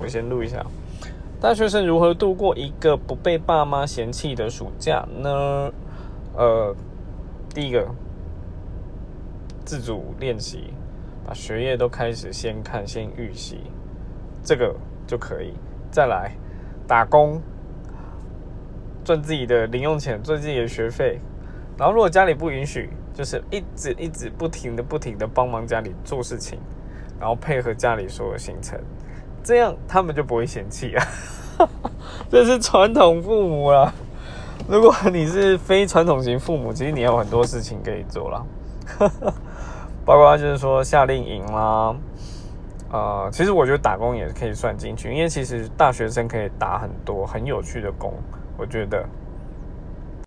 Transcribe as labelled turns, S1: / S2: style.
S1: 我先录一下。大学生如何度过一个不被爸妈嫌弃的暑假呢？呃，第一个，自主练习，把学业都开始先看、先预习，这个就可以。再来打工，赚自己的零用钱，赚自己的学费。然后如果家里不允许，就是一直一直不停的、不停的帮忙家里做事情，然后配合家里所有行程。这样他们就不会嫌弃啊，这是传统父母啦。如果你是非传统型父母，其实你有很多事情可以做啦，包括就是说夏令营啦，呃，其实我觉得打工也可以算进去，因为其实大学生可以打很多很有趣的工，我觉得。